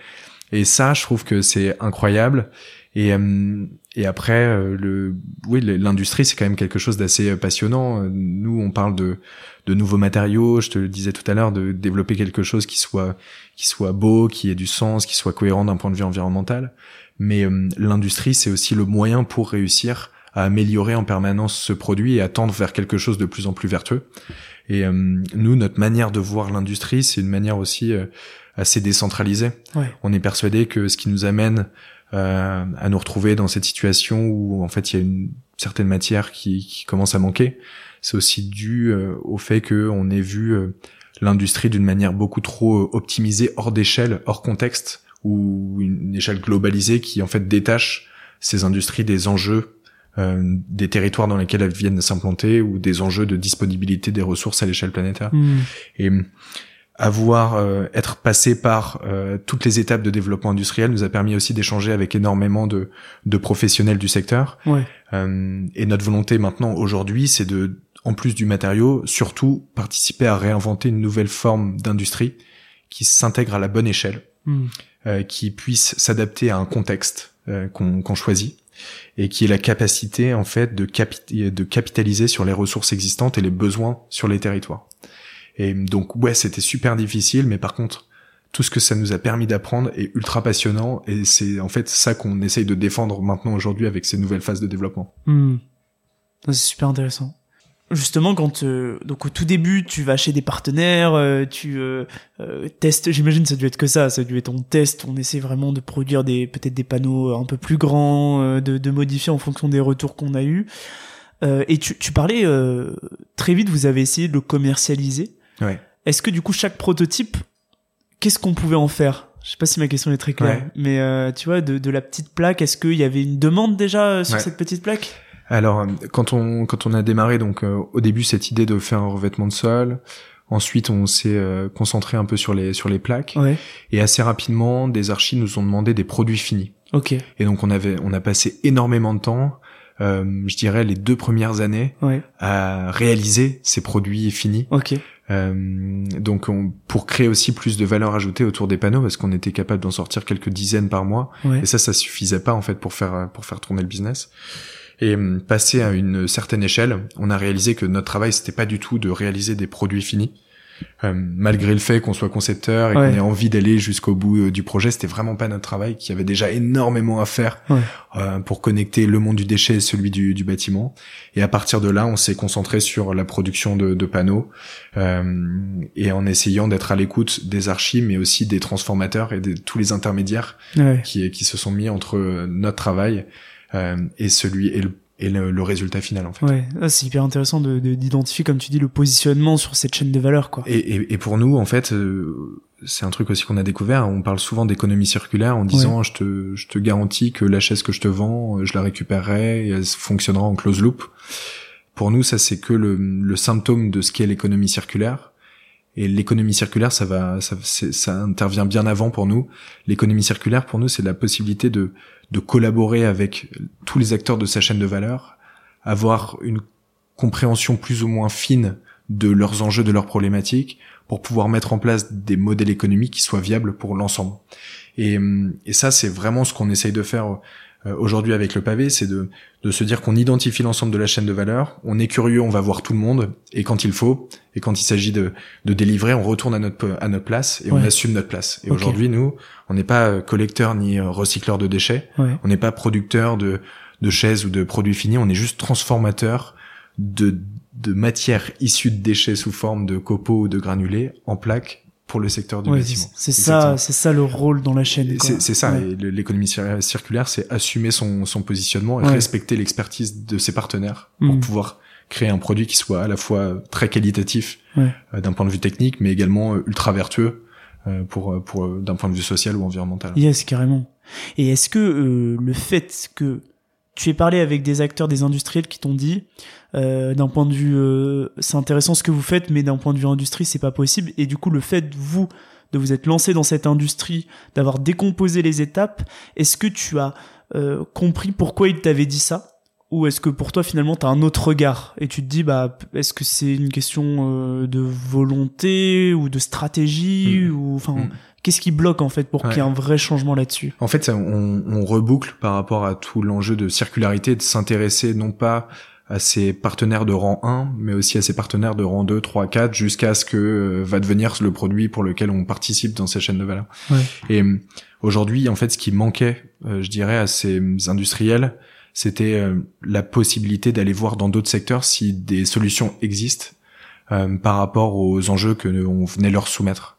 Et ça, je trouve que c'est incroyable. Et euh, et après, euh, le oui, l'industrie, c'est quand même quelque chose d'assez euh, passionnant. Nous, on parle de de nouveaux matériaux. Je te le disais tout à l'heure, de développer quelque chose qui soit qui soit beau, qui ait du sens, qui soit cohérent d'un point de vue environnemental. Mais euh, l'industrie, c'est aussi le moyen pour réussir à améliorer en permanence ce produit et à tendre vers quelque chose de plus en plus vertueux. Et euh, nous, notre manière de voir l'industrie, c'est une manière aussi euh, assez décentralisée. Ouais. On est persuadé que ce qui nous amène euh, à nous retrouver dans cette situation où en fait il y a une certaine matière qui, qui commence à manquer, c'est aussi dû euh, au fait que on ait vu euh, l'industrie d'une manière beaucoup trop euh, optimisée, hors d'échelle, hors contexte, ou une échelle globalisée qui en fait détache ces industries des enjeux euh, des territoires dans lesquels elles viennent s'implanter ou des enjeux de disponibilité des ressources à l'échelle planétaire. Mm. Et avoir euh, être passé par euh, toutes les étapes de développement industriel nous a permis aussi d'échanger avec énormément de, de professionnels du secteur. Ouais. Euh, et notre volonté maintenant aujourd'hui, c'est de, en plus du matériau, surtout participer à réinventer une nouvelle forme d'industrie qui s'intègre à la bonne échelle, Mm. Euh, qui puisse s'adapter à un contexte euh, qu'on choisit et qui est la capacité en fait de, de capitaliser sur les ressources existantes et les besoins sur les territoires. Et donc ouais, c'était super difficile, mais par contre, tout ce que ça nous a permis d'apprendre est ultra passionnant et c'est en fait ça qu'on essaye de défendre maintenant aujourd'hui avec ces nouvelles phases de développement. Hmm. C'est super intéressant. Justement, quand euh, donc au tout début, tu vas chez des partenaires, euh, tu euh, testes. J'imagine ça a dû être que ça, ça a dû être on teste, on essaie vraiment de produire des peut-être des panneaux un peu plus grands, de, de modifier en fonction des retours qu'on a eu. et tu, tu parlais très vite, vous avez essayé de le commercialiser. Ouais. Est-ce que du coup chaque prototype, qu'est-ce qu'on pouvait en faire? Je sais pas si ma question est très claire, mais euh, tu vois, de, de, la petite plaque, est-ce qu'il y avait une demande déjà euh, sur cette petite plaque? Alors, euh, quand on quand on a démarré, donc au début cette idée de faire un revêtement de sol. Ensuite, on s'est concentré un peu sur les sur les plaques. Et assez rapidement, des archives nous ont demandé des produits finis. Ok. Et donc on avait on a passé énormément de temps euh, je dirais les deux premières années à réaliser ces produits finis. Ok. Euh, donc on, pour créer aussi plus de valeur ajoutée autour des panneaux parce qu'on était capable d'en sortir quelques dizaines par mois et ça ça suffisait pas en fait pour faire pour faire tourner le business et euh, passé à une certaine échelle on a réalisé que notre travail c'était pas du tout de réaliser des produits finis. Euh, malgré le fait qu'on soit concepteur et qu'on ait envie d'aller jusqu'au bout euh, du projet, c'était vraiment pas notre travail, qui avait déjà énormément à faire euh, pour connecter le monde du déchet et celui du, du bâtiment. Et à partir de là, on s'est concentré sur la production de, de panneaux et en essayant d'être à l'écoute des archives, mais aussi des transformateurs et de tous les intermédiaires qui, qui se sont mis entre notre travail et celui et le et le, résultat final en fait. Ouais, ah, c'est hyper intéressant de d'identifier comme tu dis le positionnement sur cette chaîne de valeur quoi. Et, et, et pour nous en fait euh, c'est un truc aussi qu'on a découvert. On parle souvent d'économie circulaire en disant je te je te garantis que la chaise que je te vends euh, je la récupérerai et elle fonctionnera en close loop. Pour nous ça c'est que le, le symptôme de ce qu'est l'économie circulaire. Et l'économie circulaire, ça va, ça, ça intervient bien avant pour nous. L'économie circulaire, pour nous, c'est la possibilité de de collaborer avec tous les acteurs de sa chaîne de valeur, avoir une compréhension plus ou moins fine de leurs enjeux, de leurs problématiques, pour pouvoir mettre en place des modèles économiques qui soient viables pour l'ensemble. Et, et, ça, c'est vraiment ce qu'on essaye de faire aujourd'hui avec le pavé, c'est de, de se dire qu'on identifie l'ensemble de la chaîne de valeur, on est curieux, on va voir tout le monde, et quand il faut, et quand il s'agit de, de délivrer, on retourne à notre, à notre place et on assume notre place. Et aujourd'hui, nous, on n'est pas euh, collecteur ni euh, recycleur de déchets, on n'est pas producteur de, de chaises ou de produits finis, on est juste transformateur de, de matières issues de déchets sous forme de copeaux ou de granulés en plaques pour le secteur du bâtiment. C'est ça, c'est ça le rôle dans la chaîne. C'est ça. L'économie circulaire, c'est assumer son, son positionnement et respecter l'expertise de ses partenaires pour mmh. pouvoir créer un produit qui soit à la fois très qualitatif euh, d'un point de vue technique, mais également euh, ultra vertueux euh, pour pour d'un point de vue social ou environnemental. Yes, carrément. Et est-ce que le fait que tu aies parlé avec des acteurs, des industriels qui t'ont dit, euh, d'un point de vue, euh, c'est intéressant ce que vous faites, mais d'un point de vue industrie, c'est pas possible. Et du coup, le fait vous de vous être lancé dans cette industrie, d'avoir décomposé les étapes, est-ce que tu as euh, compris pourquoi il t'avait dit ça? Ou est-ce que pour toi finalement tu as un autre regard et tu te dis bah est-ce que c'est une question de volonté ou de stratégie mmh. ou enfin mmh. Qu'est-ce qui bloque en fait pour qu'il y ait un vrai changement là-dessus? En fait, on, on, reboucle par rapport à tout l'enjeu de circularité, de s'intéresser non pas à ses partenaires de rang 1, mais aussi à ses partenaires de rang 2, 3, 4, jusqu'à ce que euh, va devenir le produit pour lequel on participe dans ces chaînes de valeur. Ouais. Et euh, aujourd'hui, en fait, ce qui manquait, euh, je dirais, à ces industriels, c'était la possibilité d'aller voir dans d'autres secteurs si des solutions existent par rapport aux enjeux que on venait leur soumettre.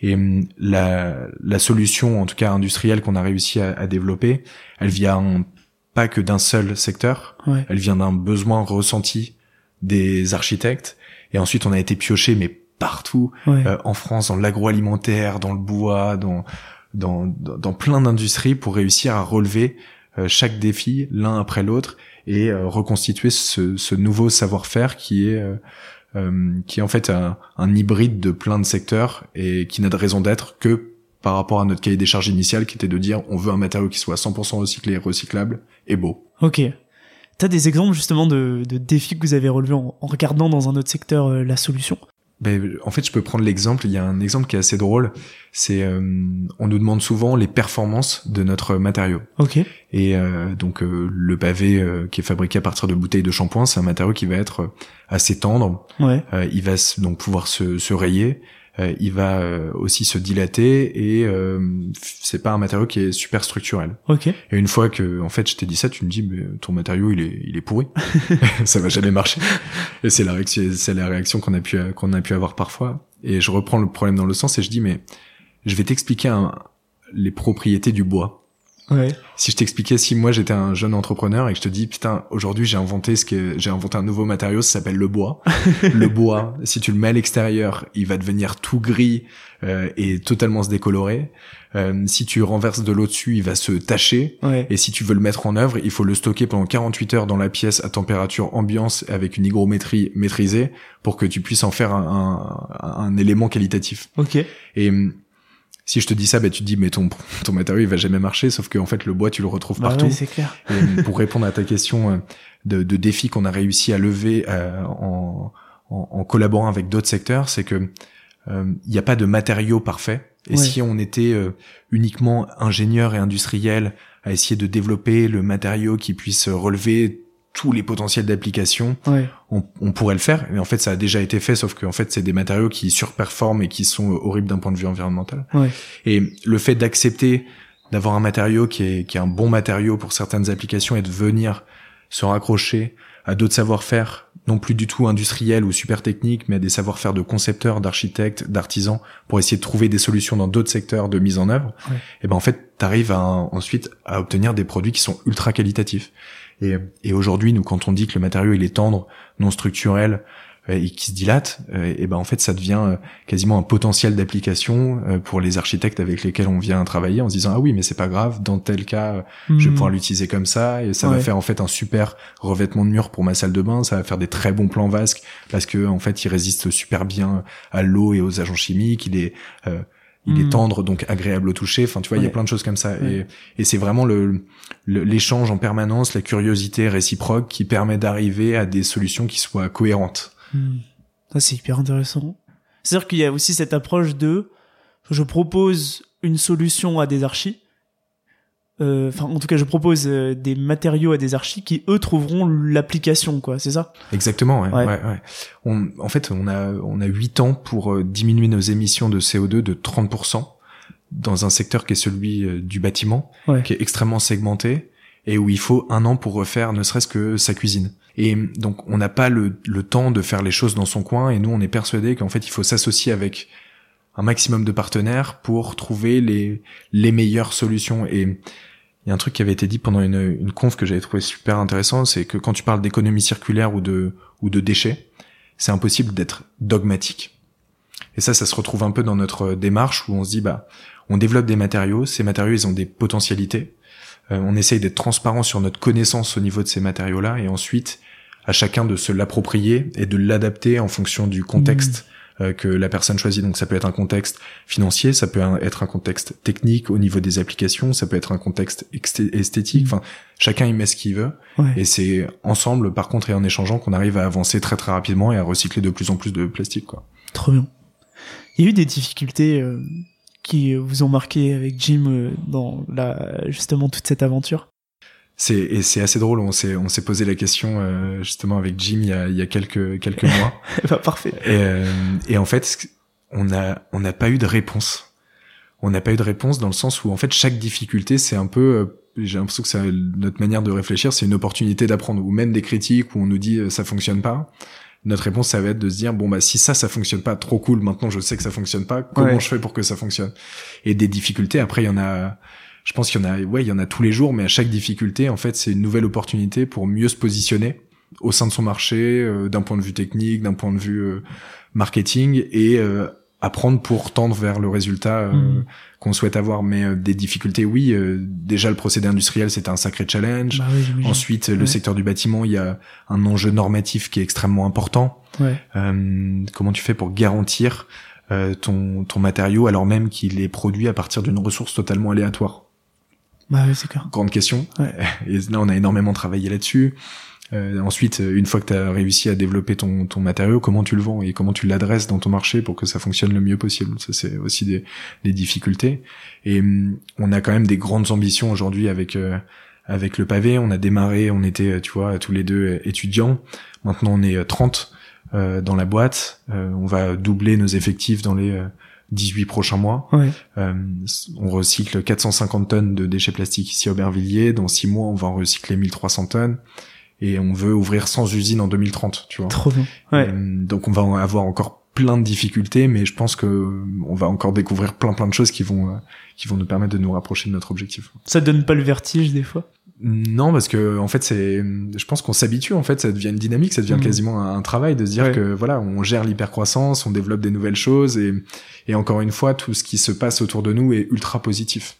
Et hum, la, la solution, en tout cas industrielle, qu'on a réussi à, à, développer, elle vient pas que d'un seul secteur. Elle vient d'un besoin ressenti des architectes. Et ensuite, on a été pioché, mais partout, euh, en France, dans l'agroalimentaire, dans le bois, dans dans, dans plein d'industries, pour réussir à relever euh, chaque défi l'un après l'autre et euh, reconstituer ce, ce nouveau savoir-faire qui est euh, qui est en fait un, hybride de plein de secteurs et qui n'a de raison d'être que par rapport à notre cahier des charges initial qui était de dire on veut un matériau qui soit 100% recyclé, recyclable et beau. Ok. T'as des exemples justement de, de, défis que vous avez relevés en, regardant dans un autre secteur euh, la solution? Ben, en fait, je peux prendre l'exemple. Il y a un exemple qui est assez drôle. C'est, euh, on nous demande souvent les performances de notre matériau. Ok. Et euh, donc euh, le pavé qui est fabriqué à partir de bouteilles de shampoing, c'est un matériau qui va être assez tendre. Ouais. il va donc pouvoir se, se rayer. Euh, il va euh, aussi se dilater et euh, c'est pas un matériau qui est super structurel. Ok. Et une fois que en fait je t'ai dit ça, tu me dis mais ton matériau il est il est pourri, <laughs> ça va jamais marcher. Et c'est la réaction c'est la réaction qu'on a pu qu'on a pu avoir parfois. Et je reprends le problème dans le sens et je dis mais je vais t'expliquer les propriétés du bois. Si je t'expliquais si moi j'étais un jeune entrepreneur et que je te dis putain aujourd'hui j'ai inventé ce que j'ai inventé un nouveau matériau ça s'appelle le bois. <laughs> le bois si tu le mets à l'extérieur il va devenir tout gris euh, et totalement se décolorer. Euh, si tu renverses de l'eau dessus il va se tacher. Et si tu veux le mettre en œuvre il faut le stocker pendant 48 heures dans la pièce à température ambiance avec une hygrométrie maîtrisée pour que tu puisses en faire un, un, un élément qualitatif. Ok. Et si je te dis ça, bah, tu te dis, mais ton, ton matériau, il va jamais marcher, sauf qu'en fait, le bois, tu le retrouves bah partout. c'est clair. pour répondre à ta question euh, de, de défis qu'on a réussi à lever euh, en, en, en, collaborant avec d'autres secteurs, c'est que euh, il n'y a pas de matériau parfait. Et si on était uniquement ingénieur et industriel à essayer de développer le matériau qui puisse relever tous les potentiels d'application, on, on, pourrait le faire. Mais en fait, ça a déjà été fait, sauf qu'en fait, c'est des matériaux qui surperforment et qui sont horribles d'un point de vue environnemental. Et le fait d'accepter d'avoir un matériau qui est, qui est un bon matériau pour certaines applications et de venir se raccrocher à d'autres savoir-faire, non plus du tout industriels ou super techniques, mais à des savoir-faire de concepteurs, d'architectes, d'artisans, pour essayer de trouver des solutions dans d'autres secteurs de mise en œuvre, et ben en fait, tu arrives à, ensuite à obtenir des produits qui sont ultra qualitatifs. Et, et aujourd'hui, nous, quand on dit que le matériau il est tendre, non structurel euh, et qui se dilate, euh, et ben en fait, ça devient euh, quasiment un potentiel d'application pour les architectes avec lesquels on vient travailler, en se disant ah oui, mais c'est pas grave, dans tel cas, je vais hmm. pouvoir l'utiliser comme ça, et ça va faire en fait un super revêtement de mur pour ma salle de bain, ça va faire des très bons plans vasques parce que en fait, il résiste super bien à l'eau et aux agents chimiques, il est il est hmm. tendre donc agréable au toucher. Enfin tu vois il y a plein de choses comme ça. Et, et c'est vraiment le l'échange en permanence la curiosité réciproque qui permet d'arriver à des solutions qui soient cohérentes. Hmm. ça c'est hyper intéressant. C'est à dire qu'il y a aussi cette approche de je propose une solution à des archis enfin en tout cas je propose euh, des matériaux à des archis qui eux trouveront l'application quoi c'est ça? Exactement ouais, ouais. ouais, On, en fait on a on a huit ans pour euh, diminuer nos émissions de CO2 de 30% dans un secteur qui est celui du bâtiment qui est extrêmement segmenté et où il faut un an pour refaire ne serait-ce que sa cuisine. Et donc on n'a pas le, le temps de faire les choses dans son coin et nous on est persuadé qu'en fait il faut s'associer avec un maximum de partenaires pour trouver les les meilleures solutions. Et il y a un truc qui avait été dit pendant une, une conf que j'avais trouvé super intéressant, c'est que quand tu parles d'économie circulaire ou de, ou de déchets, c'est impossible d'être dogmatique. Et ça, ça se retrouve un peu dans notre démarche où on se dit, bah, on développe des matériaux, ces matériaux, ils ont des potentialités. Euh, on essaye d'être transparent sur notre connaissance au niveau de ces matériaux-là, et ensuite, à chacun de se l'approprier et de l'adapter en fonction du contexte euh, que la personne choisit. Donc ça peut être un contexte financier, ça peut être un contexte technique au niveau des applications, ça peut être un contexte esthétique. Enfin, chacun y met ce qu'il veut. Et c'est ensemble, par contre, et en échangeant, qu'on arrive à avancer très très rapidement et à recycler de plus en plus de plastique. Quoi. Trop bien. Il y a eu des difficultés euh, qui vous ont marqué avec Jim euh, dans la, justement toute cette aventure? C'est et c'est assez drôle. On s'est on s'est posé la question euh, justement avec Jim il y a il y a quelques quelques mois. bah, <laughs> parfait. Et, euh, et en fait, on a on n'a pas eu de réponse. On n'a pas eu de réponse dans le sens où en fait chaque difficulté c'est un peu euh, j'ai l'impression que c'est notre manière de réfléchir, c'est une opportunité d'apprendre ou même des critiques où on nous dit ça fonctionne pas. Notre réponse ça va être de se dire bon bah si ça ça fonctionne pas trop cool maintenant je sais que ça fonctionne pas comment je fais pour que ça fonctionne? Et des difficultés après il y en a je pense qu'il y en a, ouais, il y en a tous les jours, mais à chaque difficulté, en fait, c'est une nouvelle opportunité pour mieux se positionner au sein de son marché, euh, d'un point de vue technique, d'un point de vue euh, marketing, et euh, apprendre pour tendre vers le résultat mmh. qu'on souhaite avoir. Mais des difficultés, oui. déjà, le procédé industriel, c'était un sacré challenge. Bah Ensuite, le secteur du bâtiment, il y a un enjeu normatif qui est extrêmement important. Ouais. comment tu fais pour garantir ton, ton matériau alors même qu'il est produit à partir d'une ressource totalement aléatoire? Bah oui, c'est clair. Grande question. <laughs> Et là, on a énormément travaillé là-dessus. Euh, ensuite, une fois que tu as réussi à développer ton, ton matériau, comment tu le vends et comment tu l'adresses dans ton marché pour que ça fonctionne le mieux possible? Ça, c'est aussi des, des, difficultés. Et hum, on a quand même des grandes ambitions aujourd'hui avec euh, avec le pavé. On a démarré, on était, tu vois, tous les deux étudiants. Maintenant, on est 30 euh, dans la boîte. on va doubler nos effectifs dans les 18 prochains mois. Ouais. Euh, on recycle 450 tonnes de déchets plastiques ici à Aubervilliers. Dans 6 mois, on va en recycler 1300 tonnes. Et on veut ouvrir 100 usines en 2030, tu vois. Trop bien. Ouais. Euh, donc on va avoir encore plein de difficultés, mais je pense que on va encore découvrir plein plein de choses qui vont euh, qui vont nous permettre de nous rapprocher de notre objectif. Ça donne pas le vertige des fois? Non, parce que en fait, c'est, je pense qu'on s'habitue. En fait, ça devient une dynamique, ça devient mmh. quasiment un, travail de se dire que voilà, on gère l'hypercroissance, on développe des nouvelles choses, et, et encore une fois, tout ce qui se passe autour de nous est ultra positif.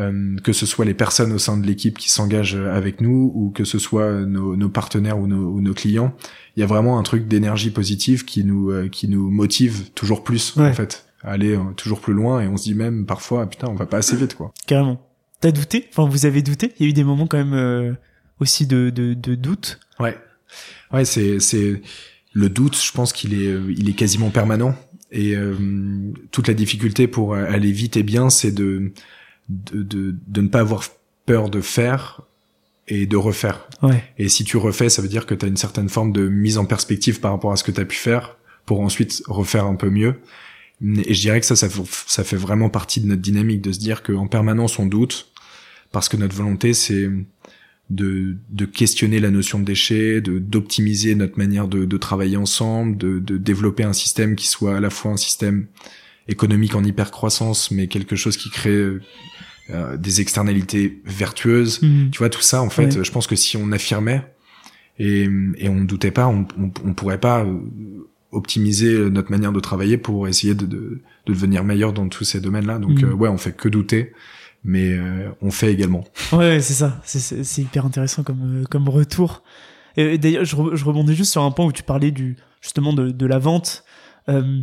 Euh, que ce soit les personnes au sein de l'équipe qui s'engagent avec nous, ou que ce soit nos, nos partenaires ou nos, ou nos, clients, il y a vraiment un truc d'énergie positive qui nous euh, qui nous motive toujours plus en fait, à aller euh, toujours plus loin, et on se dit même parfois, putain, on va pas assez vite quoi. Carrément. T'as douté Enfin, vous avez douté Il y a eu des moments quand même euh, aussi de, de, de doute. Ouais, ouais, c'est c'est le doute. Je pense qu'il est euh, il est quasiment permanent. Et euh, toute la difficulté pour aller vite et bien, c'est de, de, de de ne pas avoir peur de faire et de refaire. Ouais. Et si tu refais, ça veut dire que tu as une certaine forme de mise en perspective par rapport à ce que tu as pu faire pour ensuite refaire un peu mieux. Et je dirais que ça, ça, ça fait vraiment partie de notre dynamique de se dire qu'en permanence on doute, parce que notre volonté c'est de, de questionner la notion de déchet, de d'optimiser notre manière de, de travailler ensemble, de, de développer un système qui soit à la fois un système économique en hypercroissance, mais quelque chose qui crée euh, des externalités vertueuses. Mhm. Tu vois, tout ça, en fait, je pense que si on affirmait et, et on ne doutait pas, on, on, on pourrait pas euh, optimiser notre manière de travailler pour essayer de, de, de devenir meilleur dans tous ces domaines-là. Donc, euh, ouais, on fait que douter, mais euh, on fait également. Ouais, c'est ça. C'est- hyper intéressant comme, euh, comme retour. Et d'ailleurs, je, re- je rebondis juste sur un point où tu parlais du, justement de, de la vente. Euh,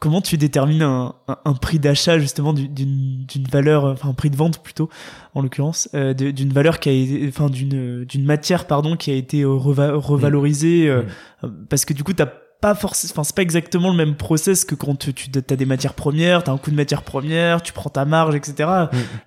comment tu détermines un, un, un prix d'achat justement du- d'une d'une valeur, enfin un prix de vente plutôt, en l'occurrence, euh, d'une valeur qui a été, enfin d'une d'une matière pardon qui a été euh, reva- revalorisée, euh, euh, parce que du coup t'as pas forcément, enfin c'est pas exactement le même process que quand tu, tu as des matières premières, t'as un coût de matières premières, tu prends ta marge, etc.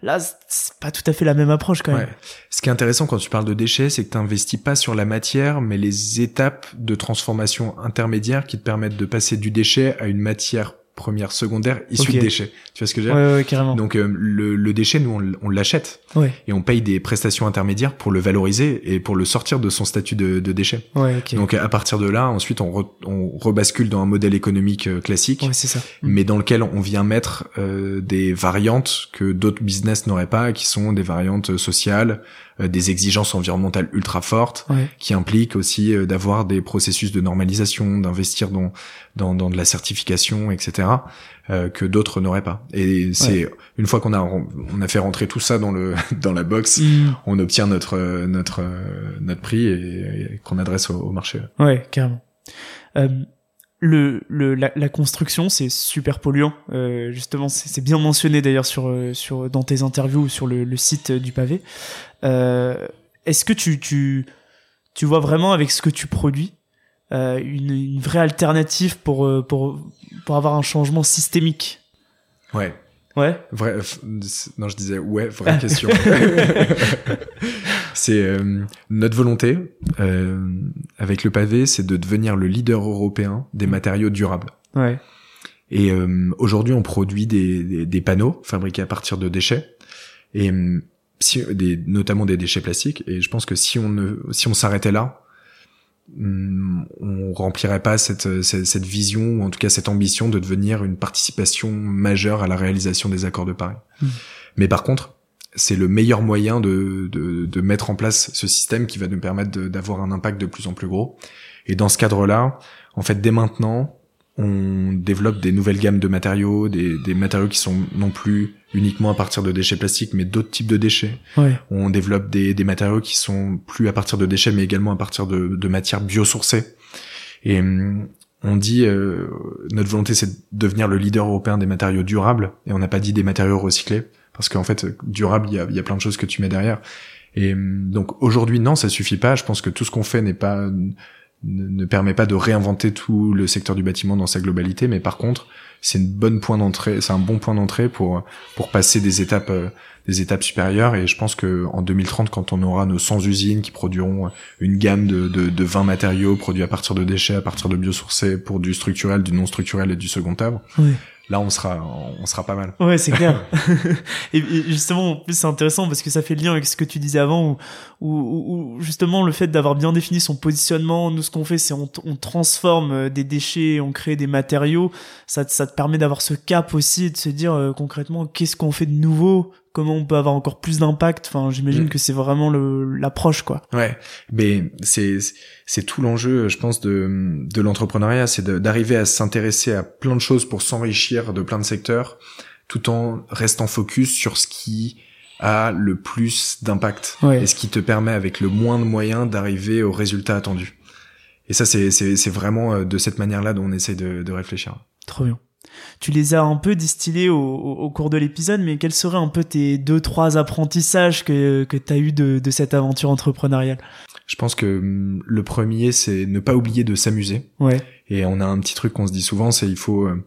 Là, c'est- pas tout à fait la même approche quand même. Ouais. Ce qui est intéressant quand tu parles de déchets, c'est que tu n'investis pas sur la matière, mais les étapes de transformation intermédiaires qui te permettent de passer du déchet à une matière première, secondaire, issue de déchets. Tu vois ce que je veux dire ouais, carrément. Donc euh, le, le déchet, nous, on, l'achète ouais, et on paye des prestations intermédiaires pour le valoriser et pour le sortir de son statut de, de déchet. ouais, ok. Donc à partir de là, ensuite, on, re- on rebascule dans un modèle économique euh, classique. ouais, c'est ça. Mm. mais dans lequel on vient mettre euh, des variantes que d'autres business n'auraient pas, qui sont des variantes sociales, euh, des exigences environnementales ultra fortes, Ouais, qui impliquent aussi euh, d'avoir des processus de normalisation, d'investir dans, dans dans de la certification, etc. euh, que d'autres n'auraient pas. Et c'est une fois qu'on a on a fait rentrer tout ça dans le <laughs> dans la box, Mm. on obtient notre euh, notre euh, notre prix et, et qu'on adresse au, au marché. ouais, carrément. Euh, le, le, la, la construction, c'est super polluant. Euh, justement, c'est bien mentionné d'ailleurs sur, euh, sur, dans tes interviews sur le, le site du pavé. Euh, Est-ce que tu, tu, tu vois vraiment avec ce que tu produis euh, une, une vraie alternative pour, euh, pour, pour avoir un changement systémique? Ouais. Ouais. Vrai, non, je disais ouais, vraie <laughs> question. <laughs> c'est euh, notre volonté euh, avec le pavé, c'est de devenir le leader européen des matériaux durables. Ouais. Et euh, aujourd'hui, on produit des, des, des panneaux fabriqués à partir de déchets et euh, si, des, notamment des déchets plastiques. Et je pense que si on ne, si on s'arrêtait là, on remplirait pas cette, cette, cette vision ou en tout cas cette ambition de devenir une participation majeure à la réalisation des accords de Paris. Mm. Mais par contre, c'est le meilleur moyen de, de, de mettre en place ce système qui va nous permettre d'avoir un impact de plus en plus gros. Et dans ce cadre-là, en fait, dès maintenant, on développe des nouvelles gammes de matériaux, des, des matériaux qui sont non plus uniquement à partir de déchets plastiques, mais d'autres types de déchets. Ouais. On développe des, des matériaux qui sont plus à partir de déchets, mais également à partir de, de matières biosourcées. Et hum, on dit, euh, notre volonté, c'est de devenir le leader européen des matériaux durables, et on n'a pas dit des matériaux recyclés, parce qu'en fait, durable, il y a, il y a plein de choses que tu mets derrière. Et donc aujourd'hui, non, ça suffit pas. Je pense que tout ce qu'on fait n'est pas ne, permet pas de réinventer tout le secteur du bâtiment dans sa globalité, mais par contre, c'est une bonne point d'entrée, c'est un bon point d'entrée pour pour passer des étapes euh, des étapes supérieures. Et je pense que en 2030, quand on aura nos 100 usines qui produiront une gamme de, de, de 20 matériaux produits à partir de déchets, à partir de biosourcés, pour du structurel, du non structurel et du second œuvre, là on sera on sera pas mal. Ouais, c'est clair. <laughs> <laughs> et, justement, en plus c'est intéressant parce que ça fait le lien avec ce que tu disais avant où, justement le fait d'avoir bien défini son positionnement, nous ce qu'on fait c'est on, on, transforme euh, des déchets, on crée des matériaux, ça, ça te permet d'avoir ce cap aussi de se dire euh, concrètement qu'est-ce qu'on fait de nouveau comment on peut avoir encore plus d'impact. Enfin, j'imagine mm. que c'est vraiment l'approche, quoi. Ouais, mais c'est c'est tout l'enjeu, je pense, de de l'entrepreneuriat, c'est d'arriver à s'intéresser à plein de choses pour s'enrichir de plein de secteurs, tout en restant focus sur ce qui a le plus d'impact et ce qui te permet avec le moins de moyens d'arriver au résultat attendu. Et ça, c'est c'est vraiment euh, de cette manière-là dont on essaie de, de réfléchir. Trop bien. Tu les as un peu distillés au, cours de l'épisode, mais quels seraient un peu tes deux, trois apprentissages que, que tu as eu de, cette aventure entrepreneuriale? Je pense que hum, le premier, c'est ne pas oublier de s'amuser. Ouais. Et on a un petit truc qu'on se dit souvent, c'est il faut, euh,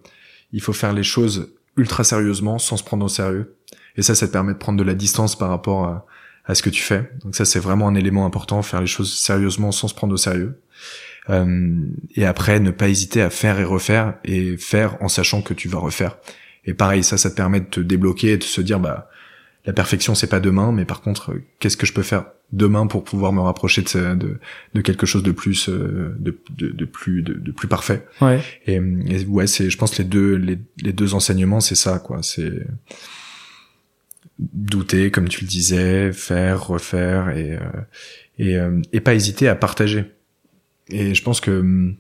il faut faire les choses ultra sérieusement sans se prendre au sérieux. Et ça, ça te permet de prendre de la distance par rapport à, à ce que tu fais. Donc ça, c'est vraiment un élément important, faire les choses sérieusement sans se prendre au sérieux. Euh, et après, ne pas hésiter à faire et refaire et faire en sachant que tu vas refaire. Et pareil, ça, ça te permet de te débloquer et de se dire, bah, la perfection, c'est pas demain, mais par contre, qu'est-ce que je peux faire demain pour pouvoir me rapprocher de, de, de quelque chose de plus, euh, de, de, de plus, de, de, plus parfait. Ouais. Et, ouais, c'est, je pense, les deux, les, les deux enseignements, c'est ça, quoi. C'est douter, comme tu le disais, faire, refaire et, euh, et, et pas hésiter à partager et je pense que hum,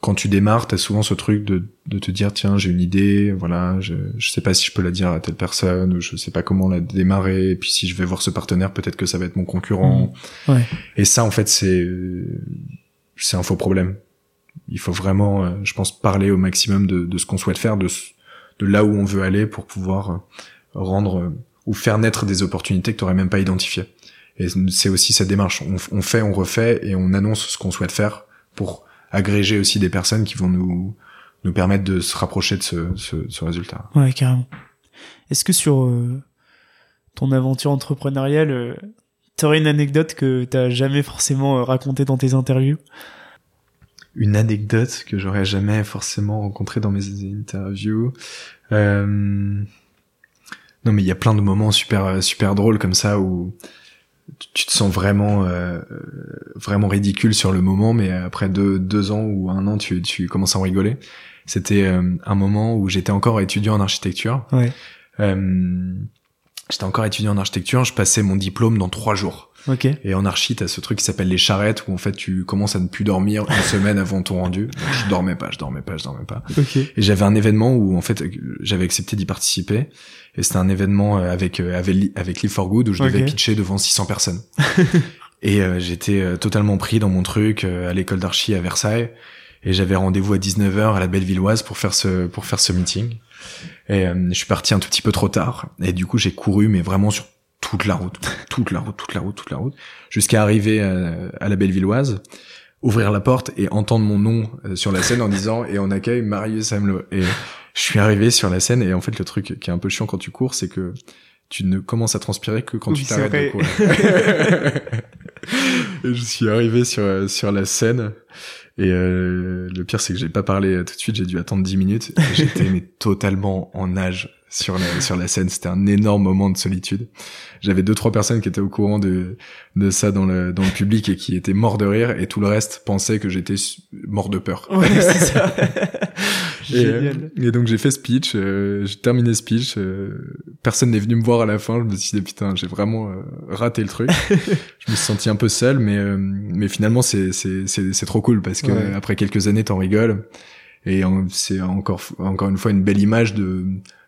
quand tu démarres, t'as souvent ce truc de, de te dire tiens j'ai une idée, voilà, je, je sais pas si je peux la dire à telle personne ou je sais pas comment la démarrer. Et puis si je vais voir ce partenaire, peut-être que ça va être mon concurrent. Mmh. Ouais. Et ça en fait c'est c'est un faux problème. Il faut vraiment, euh, je pense, parler au maximum de, de ce qu'on souhaite faire, de de là où on veut aller pour pouvoir euh, rendre euh, ou faire naître des opportunités que tu n'aurais même pas identifiées. Et c'est aussi cette démarche. On, fait, on refait et on annonce ce qu'on souhaite faire pour agréger aussi des personnes qui vont nous nous permettre de se rapprocher de ce, ce, résultat. Ouais, carrément. Est-ce que sur euh, ton aventure entrepreneuriale, euh, t'aurais une anecdote que t'as jamais forcément euh, racontée dans tes interviews? Une anecdote que j'aurais jamais forcément rencontrée dans mes interviews. Euh... Non, mais il y a plein de moments super super drôles comme ça où tu te sens vraiment euh, vraiment ridicule sur le moment, mais après deux, deux ans ou un an, tu, tu commences à en rigoler. C'était euh, un moment où j'étais encore étudiant en architecture. Ouais. Euh, j'étais encore étudiant en architecture, je passais mon diplôme dans trois jours. Okay. Et en archi, t'as ce truc qui s'appelle les charrettes, où en fait tu commences à ne plus dormir une <laughs> semaine avant ton rendu. je dormais pas, je dormais pas, je dormais pas. Okay. Et j'avais un événement où en fait j'avais accepté d'y participer. Et c'était un événement euh, avec euh, avec, avec Live for Good où je devais pitcher devant 600 personnes. <laughs> et euh, j'étais totalement pris dans mon truc à l'école d'archi à Versailles. Et j'avais rendez-vous à 19h à la Bellevilloise pour faire ce pour faire ce meeting. Et je suis parti un tout petit peu trop tard. Et du coup j'ai couru mais vraiment sur toute la route, toute la route, toute la route, toute la route, jusqu'à arriver à, la Bellevilloise, ouvrir la porte et entendre mon nom sur la scène en disant et on accueille Marius Hamelot. Et je suis arrivé sur la scène et en fait le truc qui est un peu chiant quand tu cours, c'est que tu ne commences à transpirer que quand tu t'arrêtes de courir. <laughs> je suis arrivé sur sur la scène et euh, le pire c'est que j'ai pas parlé tout de suite, j'ai dû attendre 10 minutes. J'étais mais totalement en nage sur la sur la scène, c'était un énorme moment de solitude. J'avais deux trois personnes qui étaient au courant de de ça dans le dans le public et qui étaient morts de rire et tout le reste pensait que j'étais mort de peur. Ouais, c'est <laughs> ça. Et, donc j'ai fait speech, euh, j'ai terminé speech, euh, personne n'est venu me voir à la fin, je me suis dit putain j'ai vraiment euh, raté le truc. <laughs> je me suis senti un peu seul, mais mais finalement c'est c'est c'est trop cool parce que après quelques années t'en rigoles et c'est encore encore une fois une belle image de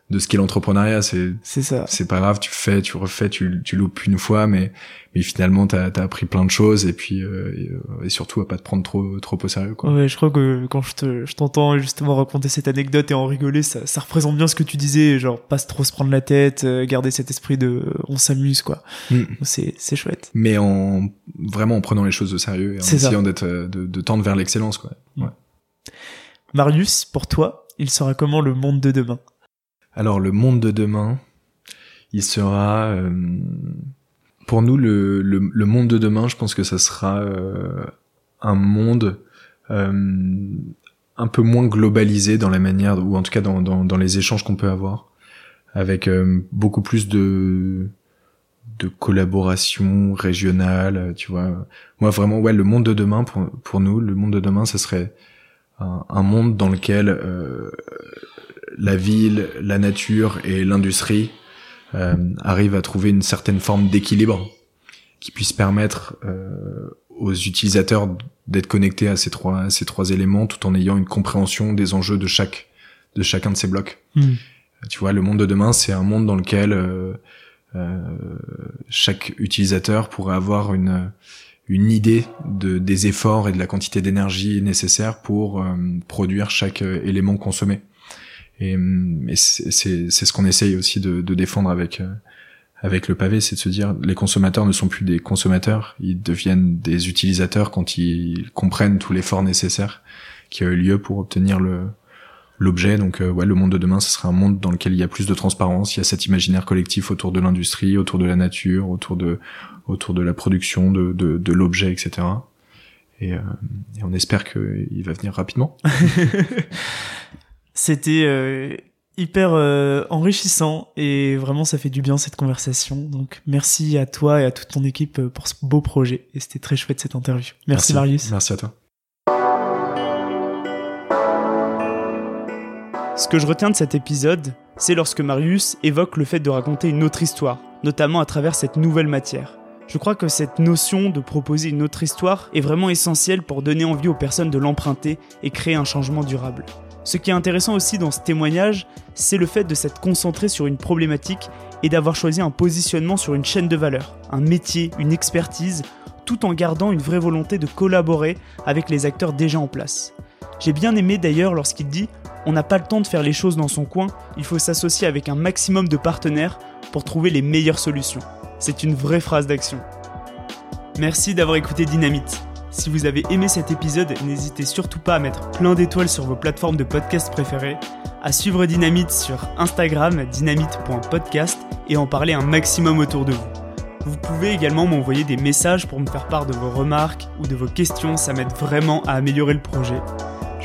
de ce qu'est l'entrepreneuriat. C'est c'est ça. C'est pas grave, tu fais, tu refais, tu, tu loupes une fois, mais mais finalement t'as as appris plein de choses et puis euh, euh, et, surtout à pas te prendre trop trop au sérieux. Quoi. Ouais, je crois que quand je te je t'entends justement raconter cette anecdote et en rigoler, ça ça représente bien ce que tu disais, genre pas trop se prendre la tête, euh, garder cet esprit de on s'amuse quoi. Mm. C'est c'est chouette. Mais en vraiment en prenant les choses au sérieux et en essayant d'être de, de tendre vers l'excellence quoi. Mm. Ouais. Marius, pour toi, il sera comment le monde de demain? Alors le monde de demain, il sera euh, pour nous le, le, monde de demain. Je pense que ça sera euh, un monde euh, un peu moins globalisé dans la manière ou en tout cas dans, dans, dans les échanges qu'on peut avoir, avec beaucoup plus de de collaboration régionale, tu vois. Moi vraiment ouais le monde de demain pour pour nous le monde de demain ça serait un, un monde dans lequel euh, la ville, la nature et l'industrie euh, arrivent à trouver une certaine forme d'équilibre qui puisse permettre euh, aux utilisateurs d'être connectés à ces trois ces trois éléments tout en ayant une compréhension des enjeux de chaque de chacun de ces blocs. Hmm. Tu vois, le monde de demain, c'est un monde dans lequel euh, euh chaque utilisateur pourrait avoir une une idée de, des efforts et de la quantité d'énergie nécessaire pour euh, produire chaque élément consommé. Et, et c'est ce qu'on essaye aussi de, de défendre avec euh, avec le pavé, c'est de se dire les consommateurs ne sont plus des consommateurs, ils deviennent des utilisateurs quand ils comprennent tout l'effort nécessaire qui a eu lieu pour obtenir le l'objet. Donc euh, ouais, le monde de demain, ce sera un monde dans lequel il y a plus de transparence, il y a cet imaginaire collectif autour de l'industrie, autour de la nature, autour de autour de la production de de, de l'objet, etc. Et, euh, et on espère qu'il va venir rapidement. <laughs> C'était euh, hyper euh, enrichissant et vraiment ça fait du bien cette conversation. Donc merci à toi et à toute ton équipe pour ce beau projet et c'était très chouette cette interview. Merci, Marius. Merci à toi. Ce que je retiens de cet épisode, c'est lorsque Marius évoque le fait de raconter une autre histoire, notamment à travers cette nouvelle matière. Je crois que cette notion de proposer une autre histoire est vraiment essentielle pour donner envie aux personnes de l'emprunter et créer un changement durable. Ce qui est intéressant aussi dans ce témoignage, c'est le fait de s'être concentré sur une problématique et d'avoir choisi un positionnement sur une chaîne de valeur, un métier, une expertise, tout en gardant une vraie volonté de collaborer avec les acteurs déjà en place. J'ai bien aimé d'ailleurs lorsqu'il dit On n'a pas le temps de faire les choses dans son coin, il faut s'associer avec un maximum de partenaires pour trouver les meilleures solutions. C'est une vraie phrase d'action. Merci d'avoir écouté Dynamite. Si vous avez aimé cet épisode, n'hésitez surtout pas à mettre plein d'étoiles sur vos plateformes de podcast préférées, à suivre Dynamite sur Instagram dynamite.podcast et en parler un maximum autour de vous. Vous pouvez également m'envoyer des messages pour me faire part de vos remarques ou de vos questions, ça m'aide vraiment à améliorer le projet.